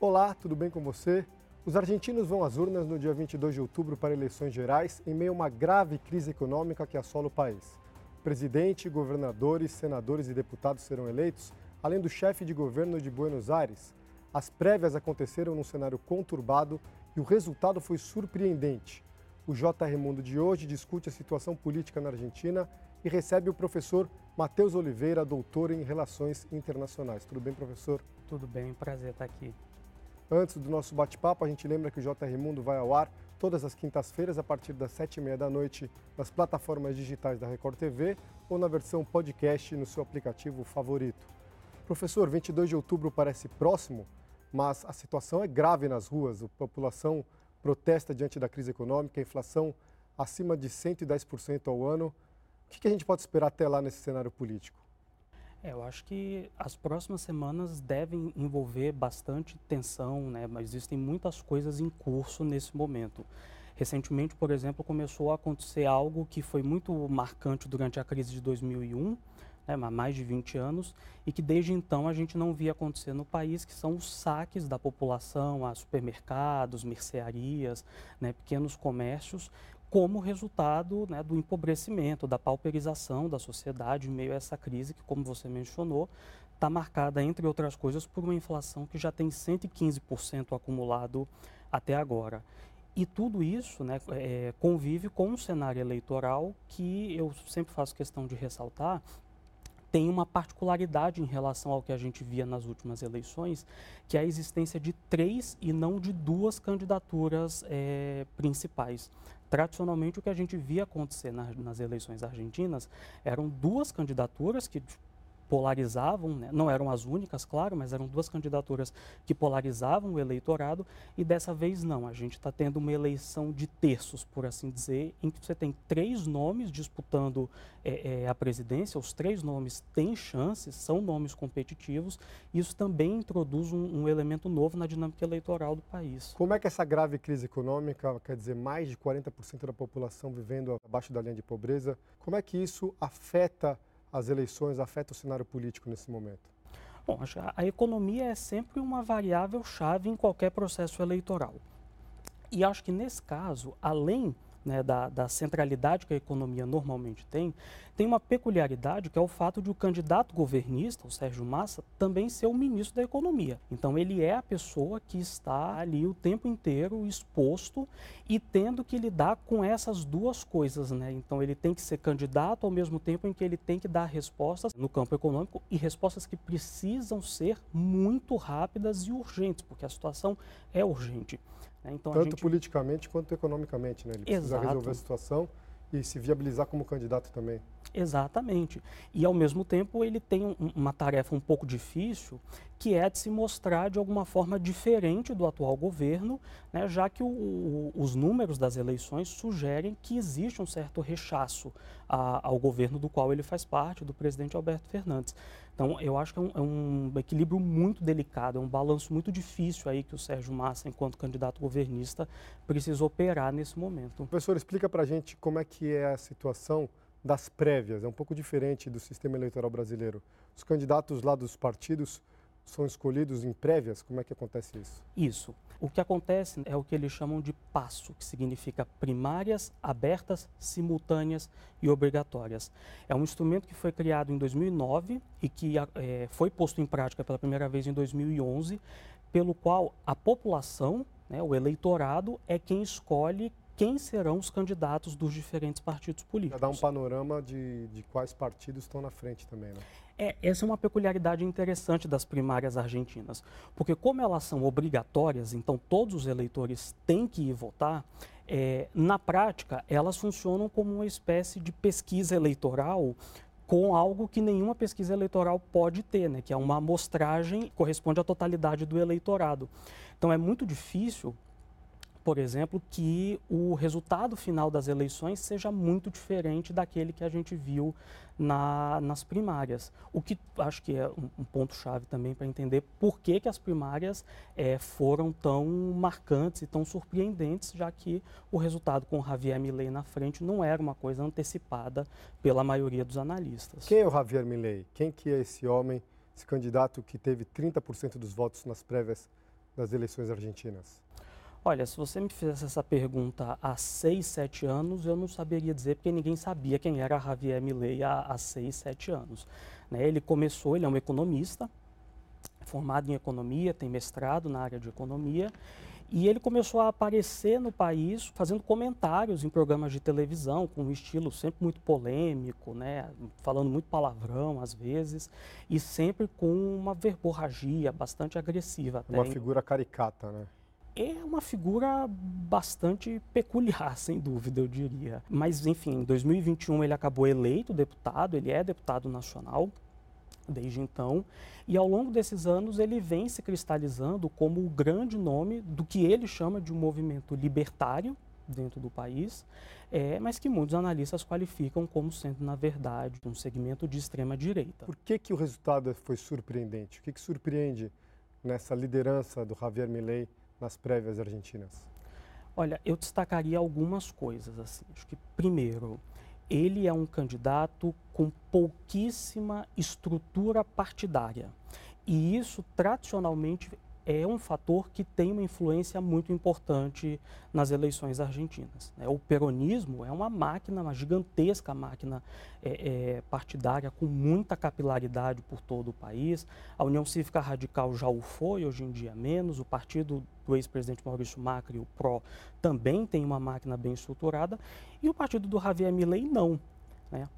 Olá, tudo bem com você? Os argentinos vão às urnas no dia 22 de outubro para eleições gerais em meio a uma grave crise econômica que assola o país. Presidente, governadores, senadores e deputados serão eleitos, além do chefe de governo de Buenos Aires. As prévias aconteceram num cenário conturbado e o resultado foi surpreendente. O JR Mundo de hoje discute a situação política na Argentina e recebe o professor Matheus Oliveira, doutor em Relações Internacionais. Tudo bem, professor? Tudo bem, prazer estar aqui. Antes do nosso bate-papo, a gente lembra que o JR Mundo vai ao ar todas as quintas-feiras a partir das sete e meia da noite nas plataformas digitais da Record TV ou na versão podcast no seu aplicativo favorito. Professor, 22 de outubro parece próximo, mas a situação é grave nas ruas. A população protesta diante da crise econômica, a inflação acima de 110% ao ano. O que a gente pode esperar até lá nesse cenário político? É, eu acho que as próximas semanas devem envolver bastante tensão, né? mas existem muitas coisas em curso nesse momento. Recentemente, por exemplo, começou a acontecer algo que foi muito marcante durante a crise de 2001, né, há mais de 20 anos, e que desde então a gente não via acontecer no país, que são os saques da população a supermercados, mercearias, né, pequenos comércios, como resultado né, do empobrecimento, da pauperização da sociedade em meio a essa crise que, como você mencionou, está marcada, entre outras coisas, por uma inflação que já tem 115% acumulado até agora. E tudo isso né, é, convive com um cenário eleitoral que eu sempre faço questão de ressaltar, tem uma particularidade em relação ao que a gente via nas últimas eleições, que é a existência de três e não de duas candidaturas é, principais. Tradicionalmente, o que a gente via acontecer nas, nas eleições argentinas eram duas candidaturas que polarizavam, né? não eram as únicas, claro, mas eram duas candidaturas que polarizavam o eleitorado, e dessa vez não. A gente está tendo uma eleição de terços, por assim dizer, em que você tem três nomes disputando é, é, a presidência, os três nomes têm chances, são nomes competitivos, e isso também introduz um, um elemento novo na dinâmica eleitoral do país. Como é que essa grave crise econômica, quer dizer, mais de 40% da população vivendo abaixo da linha de pobreza, como é que isso afeta as eleições afetam o cenário político nesse momento? Bom, a economia é sempre uma variável chave em qualquer processo eleitoral. E acho que nesse caso, além né, da, da, centralidade que a economia normalmente tem, tem uma peculiaridade que é o fato de o candidato governista, o Sérgio Massa, também ser o ministro da Economia. Então ele é a pessoa que está ali o tempo inteiro exposto e tendo que lidar com essas duas coisas. Né? Então ele tem que ser candidato ao mesmo tempo em que ele tem que dar respostas no campo econômico e respostas que precisam ser muito rápidas e urgentes, porque a situação é urgente. Né? Então, Tanto gente... politicamente quanto economicamente, né? Ele precisa Exato. resolver a situação e se viabilizar como candidato também. Exatamente. E, ao mesmo tempo, ele tem um, uma tarefa um pouco difícil, que é de se mostrar de alguma forma diferente do atual governo, né, já que o, o, os números das eleições sugerem que existe um certo rechaço a, ao governo do qual ele faz parte, do presidente Alberto Fernandes. Então, eu acho que é um, é um, equilíbrio muito delicado, é um balanço muito difícil aí que o Sérgio Massa, enquanto candidato governista, precisa operar nesse momento. Professor, explica para a gente como é que é a situação das prévias. É um pouco diferente do sistema eleitoral brasileiro. Os candidatos lá dos partidos são escolhidos em prévias? Como é que acontece isso? Isso. O que acontece é o que eles chamam de passo, que significa primárias, abertas, simultâneas e obrigatórias. É um instrumento que foi criado em 2009 e que é, foi posto em prática pela primeira vez em 2011, pelo qual a população, né, o eleitorado, é quem escolhe quem serão os candidatos dos diferentes partidos políticos. Para dar um panorama de, de quais partidos estão na frente também, né? É, essa é uma peculiaridade interessante das primárias argentinas, porque como elas são obrigatórias, então todos os eleitores têm que ir votar, é, na prática elas funcionam como uma espécie de pesquisa eleitoral com algo que nenhuma pesquisa eleitoral pode ter, né, que é uma amostragem que corresponde à totalidade do eleitorado. Então é muito difícil por exemplo, que o resultado final das eleições seja muito diferente daquele que a gente viu na, nas primárias. O que acho que é um, um ponto-chave também para entender por que, que as primárias é, foram tão marcantes e tão surpreendentes, já que o resultado com Javier Milei na frente não era uma coisa antecipada pela maioria dos analistas. Quem é o Javier Milei? Quem que é esse homem, esse candidato que teve 30% dos votos nas prévias das eleições argentinas? Olha, se você me fizesse essa pergunta há 6, 7 anos, eu não saberia dizer, porque ninguém sabia quem era Javier Milei há, há 6, 7 anos. Né? Ele começou, ele é um economista, formado em economia, tem mestrado na área de economia, e ele começou a aparecer no país fazendo comentários em programas de televisão, com um estilo sempre muito polêmico, né? falando muito palavrão às vezes, e sempre com uma verborragia bastante agressiva. Uma figura caricata, né? É uma figura bastante peculiar, sem dúvida, eu diria. Mas, enfim, em 2021 ele acabou eleito deputado, ele é deputado nacional desde então, e ao longo desses anos ele vem se cristalizando como o grande nome do que ele chama de um movimento libertário dentro do país, é, mas que muitos analistas qualificam como sendo, na verdade, um segmento de extrema direita. Por que, que o resultado foi surpreendente? O que, que surpreende nessa liderança do Javier Milei nas prévias argentinas? Olha, eu destacaria algumas coisas. Assim. Acho que, primeiro, ele é um candidato com pouquíssima estrutura partidária. E isso, tradicionalmente, é um fator que tem uma influência muito importante nas eleições argentinas. Né? O peronismo é uma máquina, uma gigantesca máquina é, é, partidária com muita capilaridade por todo o país. A União Cívica Radical já o foi, hoje em dia menos. O partido do ex-presidente Maurício Macri, o PRO, também tem uma máquina bem estruturada. E o partido do Javier Milei não. Né?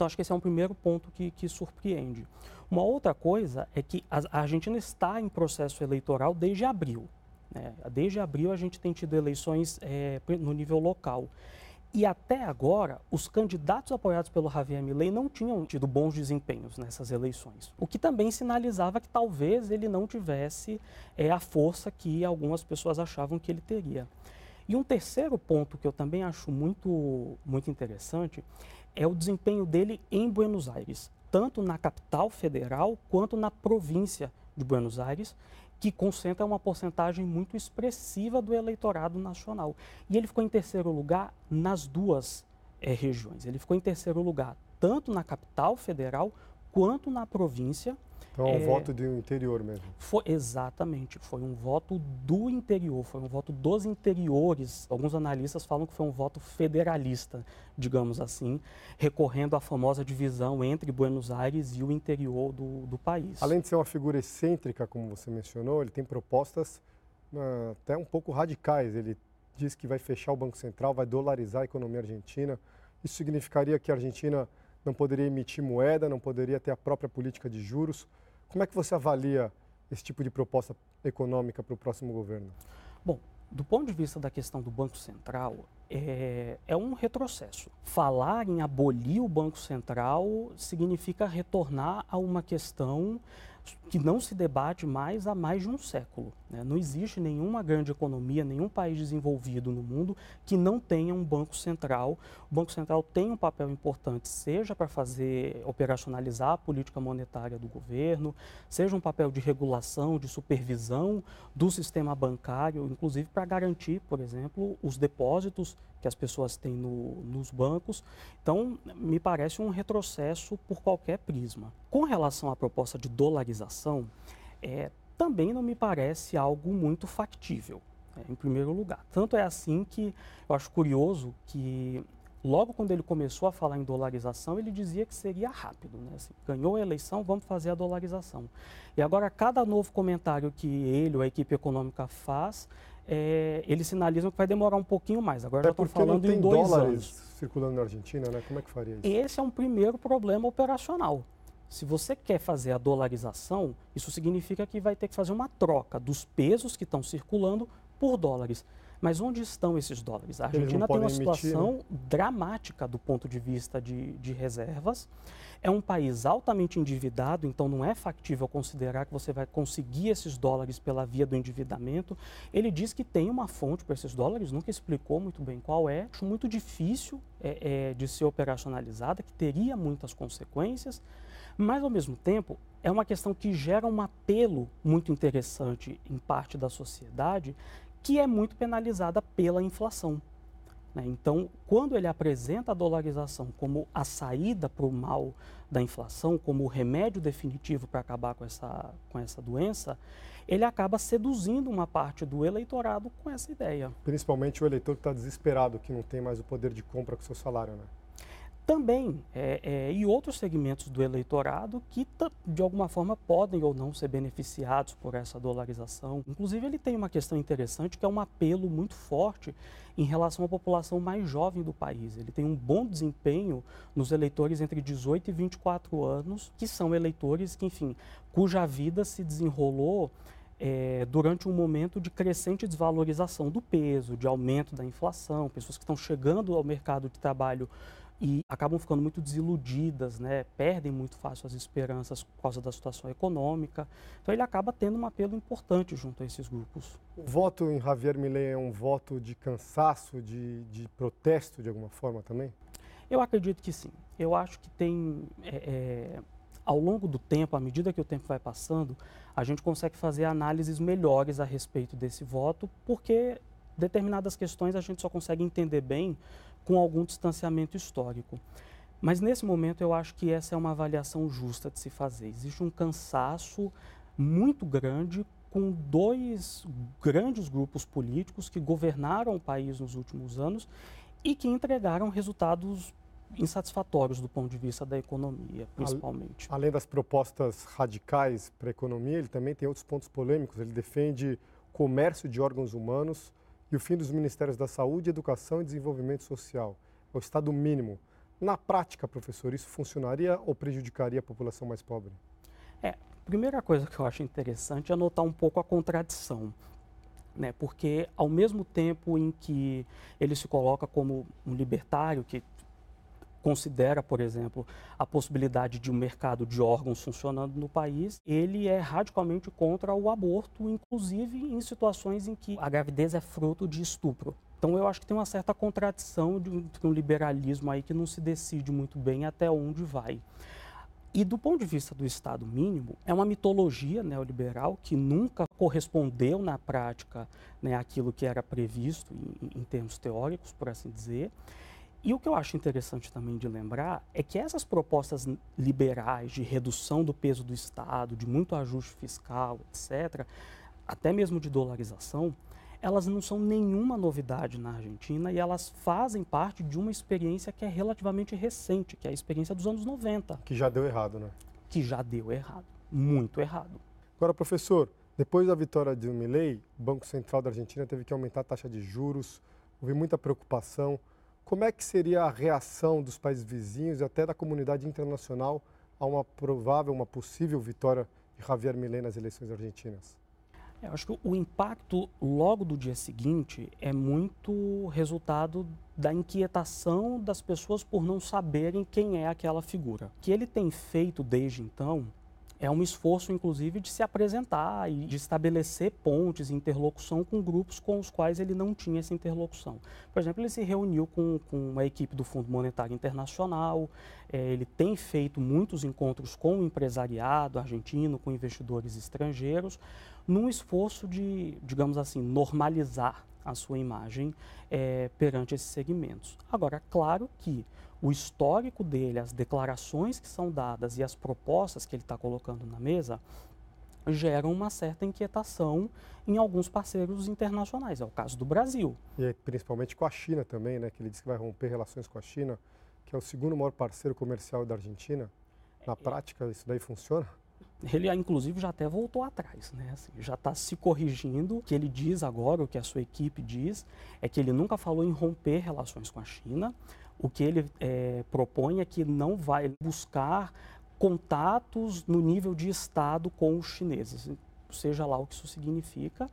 Então, acho que esse é um primeiro ponto que, que surpreende. Uma outra coisa é que a Argentina está em processo eleitoral desde abril. Né? Desde abril a gente tem tido eleições é, no nível local. E até agora, os candidatos apoiados pelo Javier Milei não tinham tido bons desempenhos nessas eleições. O que também sinalizava que talvez ele não tivesse é, a força que algumas pessoas achavam que ele teria. E um terceiro ponto que eu também acho muito, muito interessante é o desempenho dele em Buenos Aires, tanto na capital federal quanto na província de Buenos Aires, que concentra uma porcentagem muito expressiva do eleitorado nacional. E ele ficou em terceiro lugar nas duas é, regiões. Ele ficou em terceiro lugar tanto na capital federal quanto na província então é um é, voto do interior mesmo. Foi, exatamente, foi um voto do interior, foi um voto dos interiores. Alguns analistas falam que foi um voto federalista, digamos assim, recorrendo à famosa divisão entre Buenos Aires e o interior do, do país. Além de ser uma figura excêntrica, como você mencionou, ele tem propostas uh, até um pouco radicais. Ele diz que vai fechar o Banco Central, vai dolarizar a economia argentina. Isso significaria que a Argentina não poderia emitir moeda, não poderia ter a própria política de juros. Como é que você avalia esse tipo de proposta econômica para o próximo governo? Bom, do ponto de vista da questão do Banco Central, é, é, um retrocesso. Falar em abolir o Banco Central significa retornar a uma questão que não se debate mais há mais de um século. Né? Não existe nenhuma grande economia, nenhum país desenvolvido no mundo que não tenha um banco central. O Banco Central tem um papel importante, seja para fazer operacionalizar a política monetária do governo, seja um papel de regulação, de supervisão do sistema bancário, inclusive para garantir, por exemplo, os depósitos que as pessoas têm no, nos bancos. Então, me parece um retrocesso por qualquer prisma. Com relação à proposta de dolarização, é, também não me parece algo muito factível, né, em primeiro lugar. Tanto é assim que eu acho curioso que logo quando ele começou a falar em dolarização, ele dizia que seria rápido. Né? Assim, ganhou a eleição, vamos fazer a dolarização. E agora, cada novo comentário que ele ou a equipe econômica faz, é, eles sinalizam que vai demorar um pouquinho mais. Agora já estão falando em dois dólares anos. circulando na Argentina, né? Como é que faria isso? Esse é um primeiro problema operacional. Se você quer fazer a dolarização, isso significa que vai ter que fazer uma troca dos pesos que estão circulando por dólares. Mas onde estão esses dólares? A Argentina tem uma situação emitir, né? dramática do ponto de vista de, de reservas. É um país altamente endividado, então não é factível considerar que você vai conseguir esses dólares pela via do endividamento. Ele diz que tem uma fonte para esses dólares, nunca explicou muito bem qual é. Acho muito difícil é, é, de ser operacionalizada, que teria muitas consequências, mas ao mesmo tempo é uma questão que gera um apelo muito interessante em parte da sociedade, que é muito penalizada pela inflação. Né? Então, quando ele apresenta a dolarização como a saída para o mal da inflação, como o remédio definitivo para acabar com essa, com essa doença, ele acaba seduzindo uma parte do eleitorado com essa ideia. Principalmente o eleitor que está desesperado, que não tem mais o poder de compra com o seu salário, né? Também é, é, e outros segmentos do eleitorado que de alguma forma podem ou não ser beneficiados por essa dolarização. Inclusive ele tem uma questão interessante que é um apelo muito forte em relação à população mais jovem do país. Ele tem um bom desempenho nos eleitores entre 18 e 24 anos, que são eleitores que, enfim, cuja vida se desenrolou é, durante um momento de crescente desvalorização do peso, de aumento da inflação, pessoas que estão chegando ao mercado de trabalho e acabam ficando muito desiludidas, né? perdem muito fácil as esperanças por causa da situação econômica. Então ele acaba tendo um apelo importante junto a esses grupos. O voto em Javier Milei é um voto de cansaço, de, de protesto de alguma forma também? Eu acredito que sim. Eu acho que tem, é, é, ao longo do tempo, à medida que o tempo vai passando, a gente consegue fazer análises melhores a respeito desse voto, porque determinadas questões a gente só consegue entender bem com algum distanciamento histórico. Mas nesse momento eu acho que essa é uma avaliação justa de se fazer. Existe um cansaço muito grande com dois grandes grupos políticos que governaram o país nos últimos anos e que entregaram resultados insatisfatórios do ponto de vista da economia, principalmente. Além das propostas radicais para a economia, ele também tem outros pontos polêmicos. Ele defende comércio de órgãos humanos, e o fim dos Ministérios da Saúde, Educação e Desenvolvimento Social. É o Estado mínimo. Na prática, professor, isso funcionaria ou prejudicaria a população mais pobre? É, primeira coisa que eu acho interessante é notar um pouco a contradição. Né? Porque, ao mesmo tempo em que ele se coloca como um libertário, que considera, por exemplo, a possibilidade de um mercado de órgãos funcionando no país, ele é radicalmente contra o aborto, inclusive em situações em que a gravidez é fruto de estupro. Então eu acho que tem uma certa contradição de um liberalismo aí que não se decide muito bem até onde vai. E do ponto de vista do Estado mínimo, é uma mitologia neoliberal que nunca correspondeu na prática né, àquilo que era previsto em, em termos teóricos, por assim dizer. E o que eu acho interessante também de lembrar é que essas propostas liberais de redução do peso do Estado, de muito ajuste fiscal, etc., até mesmo de dolarização, elas não são nenhuma novidade na Argentina e elas fazem parte de uma experiência que é relativamente recente, que é a experiência dos anos 90. Que já deu errado, né? Que já deu errado, muito errado. Agora, professor, depois da vitória de Milei, o Banco Central da Argentina teve que aumentar a taxa de juros, houve muita preocupação. Como é que seria a reação dos países vizinhos e até da comunidade internacional a uma provável, uma possível vitória de Javier Milei nas eleições argentinas? Eu acho que o impacto logo do dia seguinte é muito resultado da inquietação das pessoas por não saberem quem é aquela figura. O que ele tem feito desde então é um esforço, inclusive, de se apresentar e de estabelecer pontes, interlocução com grupos com os quais ele não tinha essa interlocução. Por exemplo, ele se reuniu com, com uma equipe do Fundo Monetário Internacional, é, ele tem feito muitos encontros com o empresariado argentino, com investidores estrangeiros, num esforço de, digamos assim, normalizar a sua imagem é, perante esses segmentos. Agora, claro que o histórico dele, as declarações que são dadas e as propostas que ele está colocando na mesa geram uma certa inquietação em alguns parceiros internacionais. É o caso do Brasil. E principalmente com a China também, né? Que ele disse que vai romper relações com a China, que é o segundo maior parceiro comercial da Argentina. Na é, prática, isso daí funciona? Ele, inclusive, já até voltou atrás, né? Assim, já está se corrigindo. O que ele diz agora, o que a sua equipe diz, é que ele nunca falou em romper relações com a China. O que ele é, propõe é que não vai buscar contatos no nível de Estado com os chineses, seja lá o que isso significa,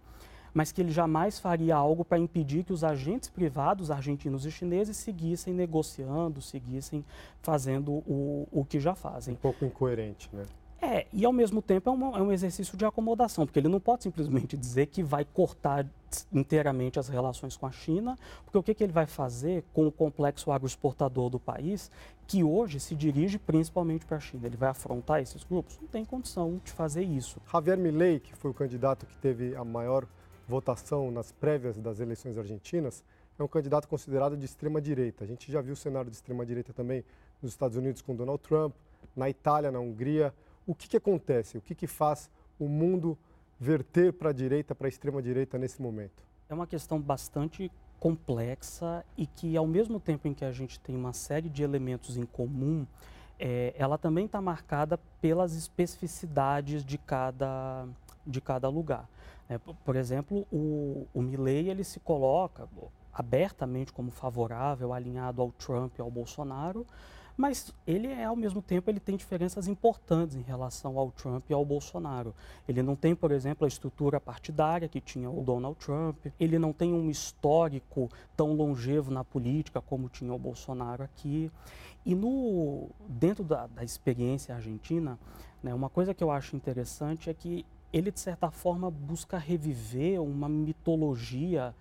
mas que ele jamais faria algo para impedir que os agentes privados argentinos e chineses seguissem negociando, seguissem fazendo o, o que já fazem. Um pouco incoerente, né? É, e ao mesmo tempo é, uma, é, um exercício de acomodação, porque ele não pode simplesmente dizer que vai cortar inteiramente as relações com a China, porque o que, que ele vai fazer com o complexo agroexportador do país, que hoje se dirige principalmente para a China? Ele vai afrontar esses grupos? Não tem condição de fazer isso. Javier Milei, que foi o candidato que teve a maior votação nas prévias das eleições argentinas, é um candidato considerado de extrema direita. A gente já viu o cenário de extrema direita também nos Estados Unidos com Donald Trump, na Itália, na Hungria. O que, que acontece? O que, que faz o mundo verter para a direita, para a extrema direita nesse momento? É uma questão bastante complexa e que, ao mesmo tempo em que a gente tem uma série de elementos em comum, é, ela também está marcada pelas especificidades de cada, de cada lugar. É, por exemplo, o, o Milley ele se coloca abertamente como favorável, alinhado ao Trump e ao Bolsonaro, mas ele é ao mesmo tempo ele tem diferenças importantes em relação ao Trump e ao Bolsonaro. Ele não tem, por exemplo, a estrutura partidária que tinha o Donald Trump. Ele não tem um histórico tão longevo na política como tinha o Bolsonaro aqui. E no dentro da, da experiência argentina, né, uma coisa que eu acho interessante é que ele de certa forma busca reviver uma mitologia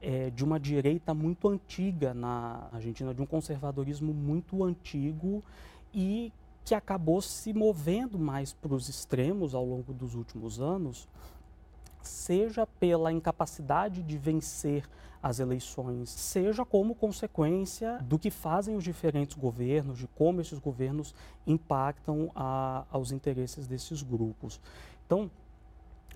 é, de uma direita muito antiga na Argentina, de um conservadorismo muito antigo e que acabou se movendo mais para os extremos ao longo dos últimos anos, seja pela incapacidade de vencer as eleições, seja como consequência do que fazem os diferentes governos, de como esses governos impactam a, aos interesses desses grupos. Então,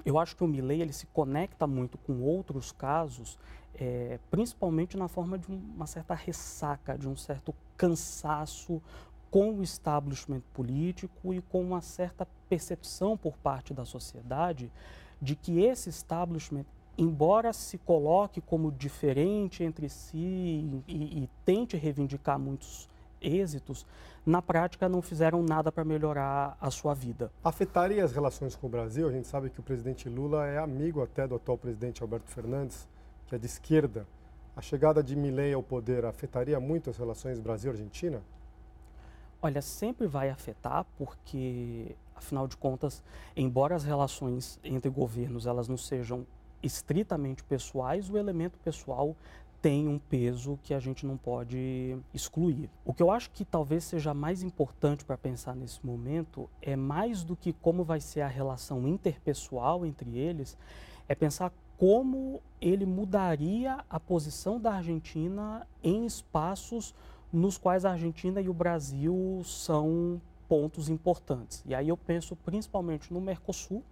eu acho que o Milley ele se conecta muito com outros casos, é, principalmente na forma de uma certa ressaca, de um certo cansaço com o establishment político e com uma certa percepção por parte da sociedade de que esse establishment, embora se coloque como diferente entre si e, e tente reivindicar muitos êxitos, na prática não fizeram nada para melhorar a sua vida. Afetaria as relações com o Brasil? A gente sabe que o presidente Lula é amigo até do atual presidente Alberto Fernandes, que é de esquerda. A chegada de Milei ao poder afetaria muito as relações Brasil-Argentina? Olha, sempre vai afetar, porque, afinal de contas, embora as relações entre governos elas não sejam estritamente pessoais, o elemento pessoal tem um peso que a gente não pode excluir. O que eu acho que talvez seja mais importante para pensar nesse momento é mais do que como vai ser a relação interpessoal entre eles, é pensar como ele mudaria a posição da Argentina em espaços nos quais a Argentina e o Brasil são pontos importantes. E aí eu penso principalmente no Mercosul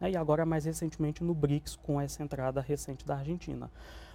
né, e agora mais recentemente no BRICS com essa entrada recente da Argentina.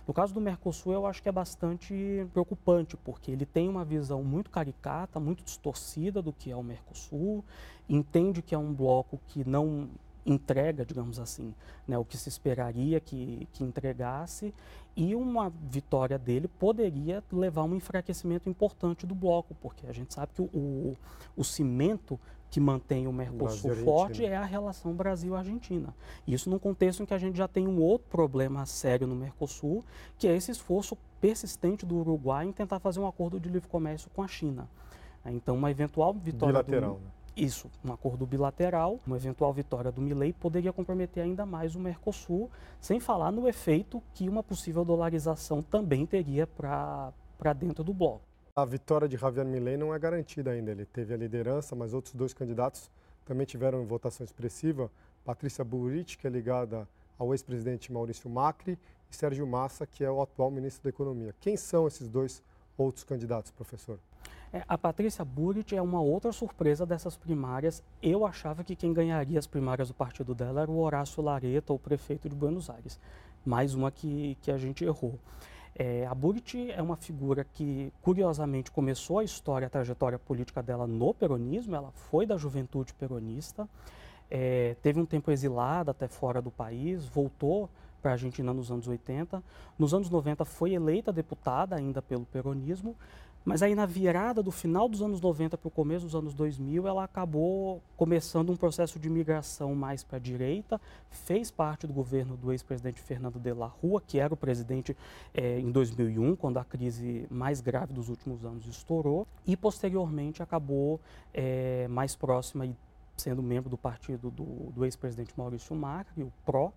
No caso do Mercosul, eu acho que é bastante preocupante, porque ele tem uma visão muito caricata, muito distorcida do que é o Mercosul, entende que é um bloco que não entrega, digamos assim, né, o que se esperaria que, que entregasse, e uma vitória dele poderia levar a um enfraquecimento importante do bloco, porque a gente sabe que o, o, o cimento que mantém o Mercosul forte é a relação Brasil-Argentina. Isso num contexto em que a gente já tem um outro problema sério no Mercosul, que é esse esforço persistente do Uruguai em tentar fazer um acordo de livre comércio com a China. Então, uma eventual vitória Bilateral, do, né? Isso, um acordo bilateral, uma eventual vitória do Milley poderia comprometer ainda mais o Mercosul, sem falar no efeito que uma possível dolarização também teria para dentro do bloco. A vitória de Javier Milley não é garantida ainda. Ele teve a liderança, mas outros dois candidatos também tiveram votação expressiva. Patrícia Burrich, que é ligada ao ex-presidente Maurício Macri, e Sérgio Massa, que é o atual ministro da Economia. Quem são esses dois outros candidatos, professor? É, a Patrícia Burrit é uma outra surpresa dessas primárias. Eu achava que quem ganharia as primárias do partido dela era o Horácio Lareta, o prefeito de Buenos Aires. Mais uma que, que a gente errou. É, a Burrit é uma figura que, curiosamente, começou a história, a trajetória política dela no peronismo. Ela foi da juventude peronista, é, teve um tempo exilada até fora do país, voltou para a Argentina nos anos 80. Nos anos 90 foi eleita deputada ainda pelo peronismo, mas aí na virada do final dos anos 90 para o começo dos anos 2000, ela acabou começando um processo de migração mais para a direita, fez parte do governo do ex-presidente Fernando de la Rua, que era o presidente é, em 2001, quando a crise mais grave dos últimos anos estourou, e posteriormente acabou é, mais próxima e sendo membro do partido do, do ex-presidente Maurício Macri, o PRO,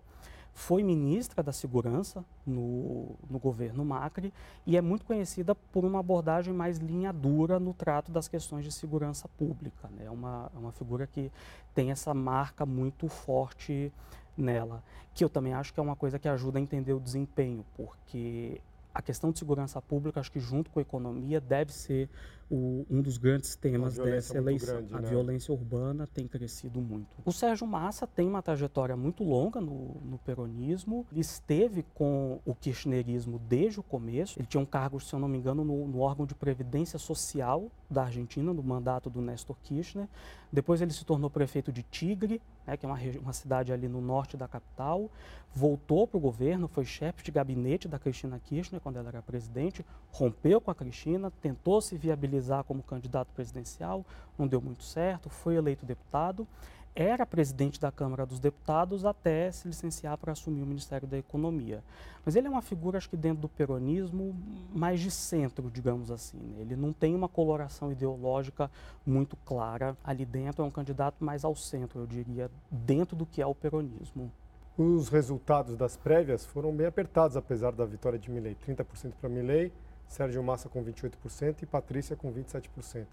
foi ministra da Segurança no, no, governo Macri e é muito conhecida por uma abordagem mais linha dura no trato das questões de segurança pública. Né? É uma, é uma figura que tem essa marca muito forte nela, que eu também acho que é uma coisa que ajuda a entender o desempenho, porque a questão de segurança pública, acho que junto com a economia, deve ser o, um dos grandes temas dessa eleição. Grande, a né? violência urbana tem crescido muito. O Sérgio Massa tem uma trajetória muito longa no, no peronismo. Ele esteve com o kirchnerismo desde o começo. Ele tinha um cargo, se eu não me engano, no, no órgão de previdência social da Argentina, no mandato do Néstor Kirchner. Depois ele se tornou prefeito de Tigre, né, que é uma, uma cidade ali no norte da capital. Voltou para o governo, foi chefe de gabinete da Cristina Kirchner quando ela era presidente, rompeu com a Cristina, tentou se viabilizar como candidato presidencial, não deu muito certo, foi eleito deputado era presidente da Câmara dos Deputados até se licenciar para assumir o Ministério da Economia. Mas ele é uma figura, acho que dentro do peronismo, mais de centro, digamos assim. Né? Ele não tem uma coloração ideológica muito clara ali dentro, é um candidato mais ao centro, eu diria, dentro do que é o peronismo. Os resultados das prévias foram bem apertados, apesar da vitória de Milley. 30% para Milley, Sérgio Massa com 28% e Patrícia com 27%.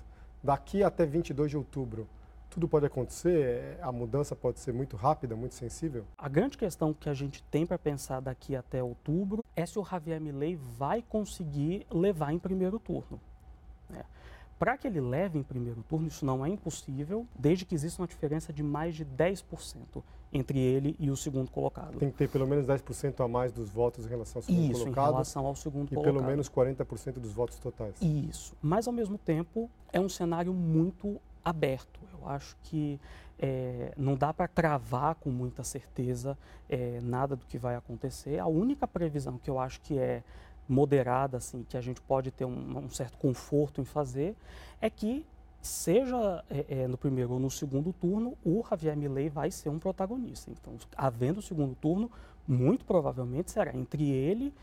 Daqui até 22 de outubro, tudo pode acontecer, a mudança pode ser muito rápida, muito sensível? A grande questão que a gente tem para pensar daqui até outubro é se o Javier Milei vai conseguir levar em primeiro turno. Né? Para que ele leve em primeiro turno, isso não é impossível, desde que exista uma diferença de mais de 10% entre ele e o segundo colocado. Tem que ter pelo menos 10% a mais dos votos em relação ao segundo isso, colocado. Isso, em relação ao segundo e colocado. E pelo menos 40% dos votos totais. Isso. Mas, ao mesmo tempo, é um cenário muito aberto. Eu acho que é, não dá para cravar com muita certeza é, nada do que vai acontecer. A única previsão que eu acho que é moderada, assim, que a gente pode ter um, um certo conforto em fazer, é que seja é, é, no primeiro ou no segundo turno, o Javier Milei vai ser um protagonista. Então, havendo o segundo turno, muito provavelmente será entre ele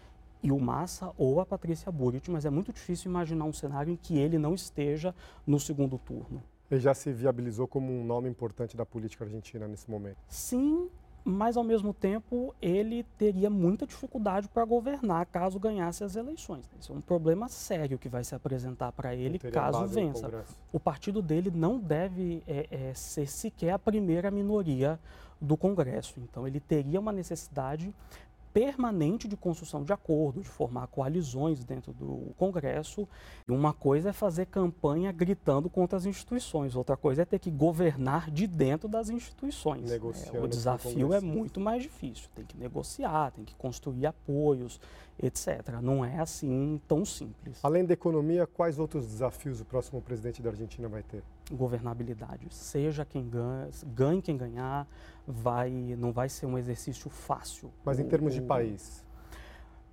e o Massa ou a Patrícia Burrit, mas é muito difícil imaginar um cenário em que ele não esteja no segundo turno. Ele já se viabilizou como um nome importante da política argentina nesse momento. Sim, mas ao mesmo tempo ele teria muita dificuldade para governar caso ganhasse as eleições. Isso é um problema sério que vai se apresentar para ele caso vença. O partido dele não deve é, é, ser sequer a primeira minoria do Congresso. Então ele teria uma necessidade permanente de construção de acordos, de formar coalizões dentro do Congresso. E uma coisa é fazer campanha gritando contra as instituições, outra coisa é ter que governar de dentro das instituições. É, o desafio é muito mais difícil. Tem que negociar, tem que construir apoios, etc. Não é assim tão simples. Além da economia, quais outros desafios o próximo presidente da Argentina vai ter? Governabilidade. Seja quem ganha, ganhe quem ganhar, vai, não vai ser um exercício fácil. Mas em termos de país?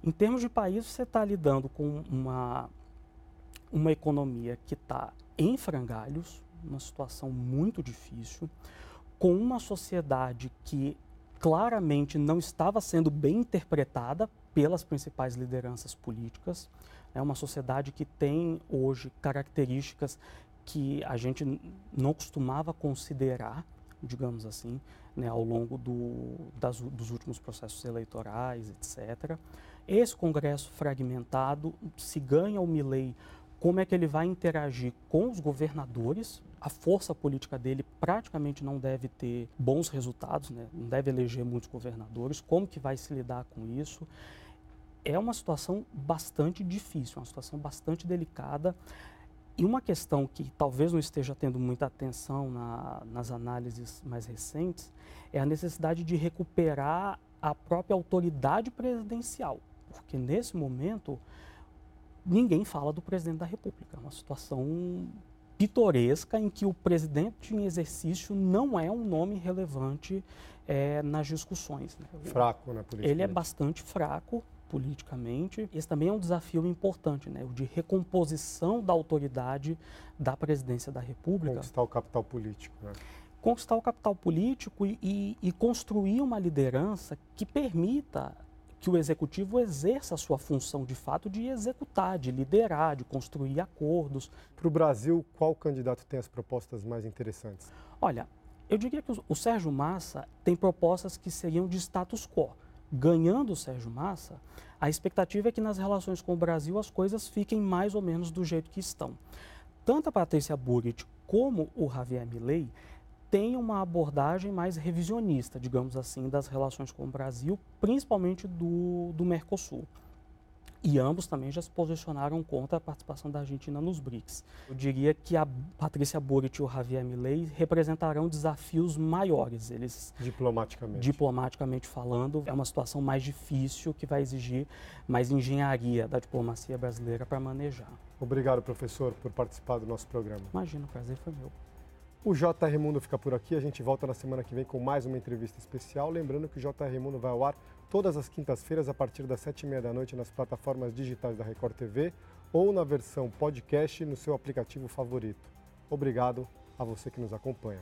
Em termos de país, você está lidando com uma, uma economia que está em frangalhos, uma situação muito difícil, com uma sociedade que claramente não estava sendo bem interpretada pelas principais lideranças políticas. É uma sociedade que tem hoje características que a gente não costumava considerar, digamos assim, né, ao longo do, das, dos últimos processos eleitorais, etc. Esse Congresso fragmentado, se ganha o Milley, como é que ele vai interagir com os governadores? A força política dele praticamente não deve ter bons resultados, né? não deve eleger muitos governadores. Como que vai se lidar com isso? é uma situação bastante difícil, uma situação bastante delicada. E uma questão que talvez não esteja tendo muita atenção na, nas análises mais recentes é a necessidade de recuperar a própria autoridade presidencial. Porque nesse momento ninguém fala do presidente da República. É uma situação pitoresca em que o presidente em exercício não é um nome relevante é, nas discussões. Né? Fraco na política. Ele é bastante fraco politicamente. Esse também é um desafio importante, né, o de recomposição da autoridade da presidência da República. Conquistar o capital político. Né? Conquistar o capital político e, e, e construir uma liderança que permita que o executivo exerça a sua função de fato de executar, de liderar, de construir acordos. Para o Brasil, qual candidato tem as propostas mais interessantes? Olha, eu diria que o Sérgio Massa tem propostas que seriam de status quo ganhando o Sérgio Massa, a expectativa é que nas relações com o Brasil as coisas fiquem mais ou menos do jeito que estão. Tanto a Patrícia Burrit como o Javier Milei têm uma abordagem mais revisionista, digamos assim, das relações com o Brasil, principalmente do, do Mercosul. E ambos também já se posicionaram contra a participação da Argentina nos BRICS. Eu diria que a Patrícia Burrit e o Javier Milei representarão desafios maiores. Eles diplomaticamente. diplomaticamente falando, é uma situação mais difícil que vai exigir mais engenharia da diplomacia brasileira para manejar. Obrigado, professor, por participar do nosso programa. Imagina, o prazer foi meu. O JR Mundo fica por aqui. A gente volta na semana que vem com mais uma entrevista especial. Lembrando que o JR Mundo vai ao ar todas as quintas-feiras a partir das sete e meia da noite nas plataformas digitais da Record TV ou na versão podcast no seu aplicativo favorito. Obrigado a você que nos acompanha.